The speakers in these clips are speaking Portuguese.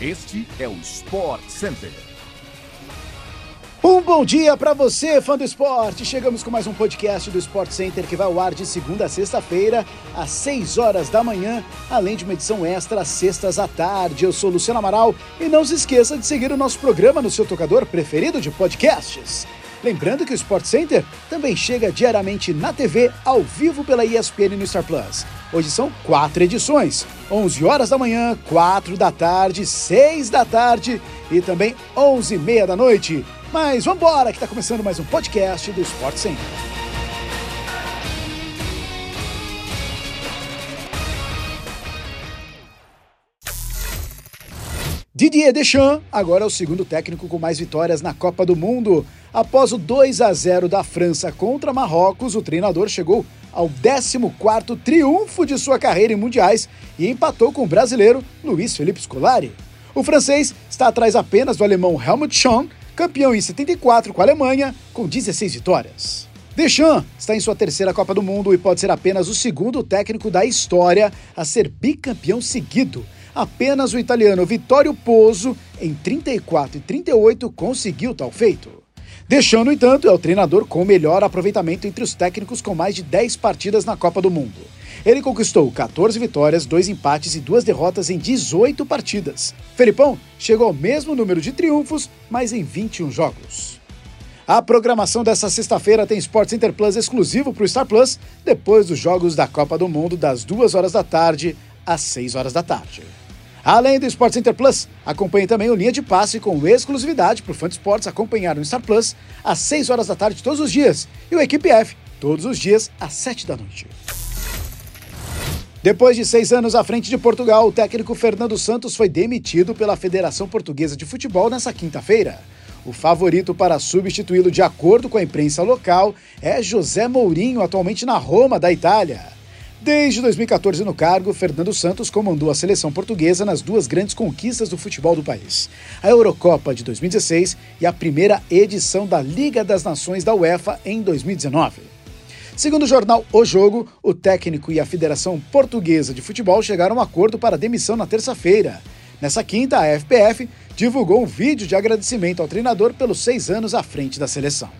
Este é o Sport Center. Um bom dia para você, fã do esporte. Chegamos com mais um podcast do Sport Center que vai ao ar de segunda a sexta-feira, às 6 horas da manhã, além de uma edição extra às sextas à tarde. Eu sou Luciano Amaral e não se esqueça de seguir o nosso programa no seu tocador preferido de podcasts. Lembrando que o Sport Center também chega diariamente na TV, ao vivo pela ESPN no Star Plus. Hoje são quatro edições: 11 horas da manhã, 4 da tarde, 6 da tarde e também 11 e meia da noite. Mas vamos embora, que está começando mais um podcast do Sport Center. Didier Deschamps agora é o segundo técnico com mais vitórias na Copa do Mundo. Após o 2 a 0 da França contra Marrocos, o treinador chegou ao 14º triunfo de sua carreira em mundiais e empatou com o brasileiro Luiz Felipe Scolari. O francês está atrás apenas do alemão Helmut Schön, campeão em 74 com a Alemanha, com 16 vitórias. Deschamps está em sua terceira Copa do Mundo e pode ser apenas o segundo técnico da história a ser bicampeão seguido. Apenas o italiano Vittorio Pozzo, em 34 e 38, conseguiu tal feito. Deschamps, no entanto, é o treinador com melhor aproveitamento entre os técnicos com mais de 10 partidas na Copa do Mundo. Ele conquistou 14 vitórias, 2 empates e 2 derrotas em 18 partidas. Felipão chegou ao mesmo número de triunfos, mas em 21 jogos. A programação dessa sexta-feira tem Sports Center Plus exclusivo para o Star Plus, depois dos jogos da Copa do Mundo das 2 horas da tarde às 6 horas da tarde. Além do Sport Center Plus, acompanhe também o Linha de Passe com exclusividade para o Fã de Esportes acompanhar no Star Plus às 6 horas da tarde todos os dias e o Equipe F todos os dias às 7 da noite. Depois de seis anos à frente de Portugal, o técnico Fernando Santos foi demitido pela Federação Portuguesa de Futebol nessa quinta-feira. O favorito para substituí-lo, de acordo com a imprensa local, é José Mourinho, atualmente na Roma, da Itália. Desde 2014 no cargo, Fernando Santos comandou a seleção portuguesa nas duas grandes conquistas do futebol do país: a Eurocopa de 2016 e a primeira edição da Liga das Nações da UEFA em 2019. Segundo o jornal O Jogo, o técnico e a Federação Portuguesa de Futebol chegaram a um acordo para demissão na terça-feira. Nessa quinta, a FPF divulgou um vídeo de agradecimento ao treinador pelos seis anos à frente da seleção.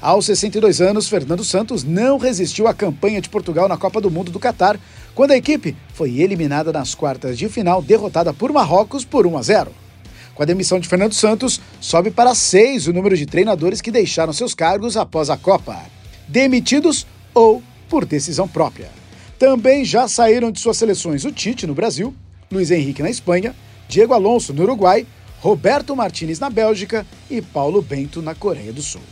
Aos 62 anos, Fernando Santos não resistiu à campanha de Portugal na Copa do Mundo do Catar, quando a equipe foi eliminada nas quartas de final, derrotada por Marrocos por 1 a 0. Com a demissão de Fernando Santos, sobe para seis o número de treinadores que deixaram seus cargos após a Copa, demitidos ou por decisão própria. Também já saíram de suas seleções o Tite no Brasil, Luiz Henrique na Espanha, Diego Alonso no Uruguai, Roberto Martinez na Bélgica e Paulo Bento na Coreia do Sul.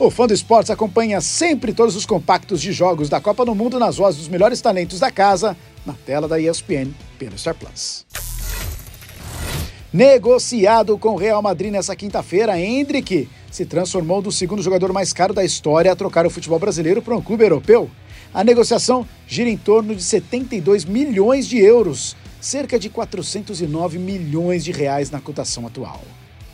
O Fã do Esportes acompanha sempre todos os compactos de jogos da Copa do Mundo nas vozes dos melhores talentos da casa, na tela da ESPN pelo Star Plus. Negociado com o Real Madrid nessa quinta-feira, Hendrick se transformou do segundo jogador mais caro da história a trocar o futebol brasileiro para um clube europeu. A negociação gira em torno de 72 milhões de euros, cerca de 409 milhões de reais na cotação atual.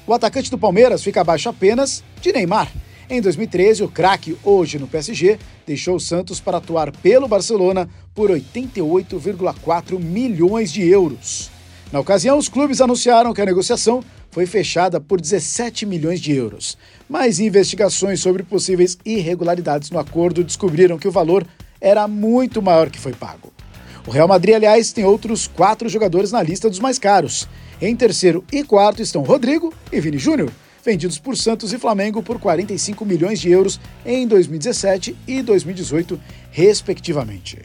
O atacante do Palmeiras fica abaixo apenas de Neymar, em 2013, o craque, hoje no PSG, deixou o Santos para atuar pelo Barcelona por 88,4 milhões de euros. Na ocasião, os clubes anunciaram que a negociação foi fechada por 17 milhões de euros, mas investigações sobre possíveis irregularidades no acordo descobriram que o valor era muito maior que foi pago. O Real Madrid, aliás, tem outros quatro jogadores na lista dos mais caros. Em terceiro e quarto estão Rodrigo e Vini Júnior, vendidos por Santos e Flamengo por 45 milhões de euros em 2017 e 2018, respectivamente.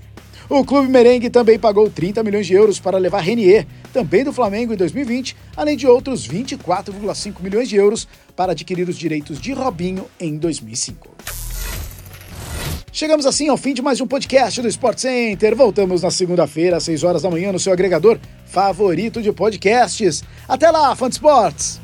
O clube merengue também pagou 30 milhões de euros para levar Renier, também do Flamengo, em 2020, além de outros 24,5 milhões de euros para adquirir os direitos de Robinho em 2005. Chegamos assim ao fim de mais um podcast do Sport Center. Voltamos na segunda-feira, às 6 horas da manhã, no seu agregador favorito de podcasts. Até lá, fã de esportes!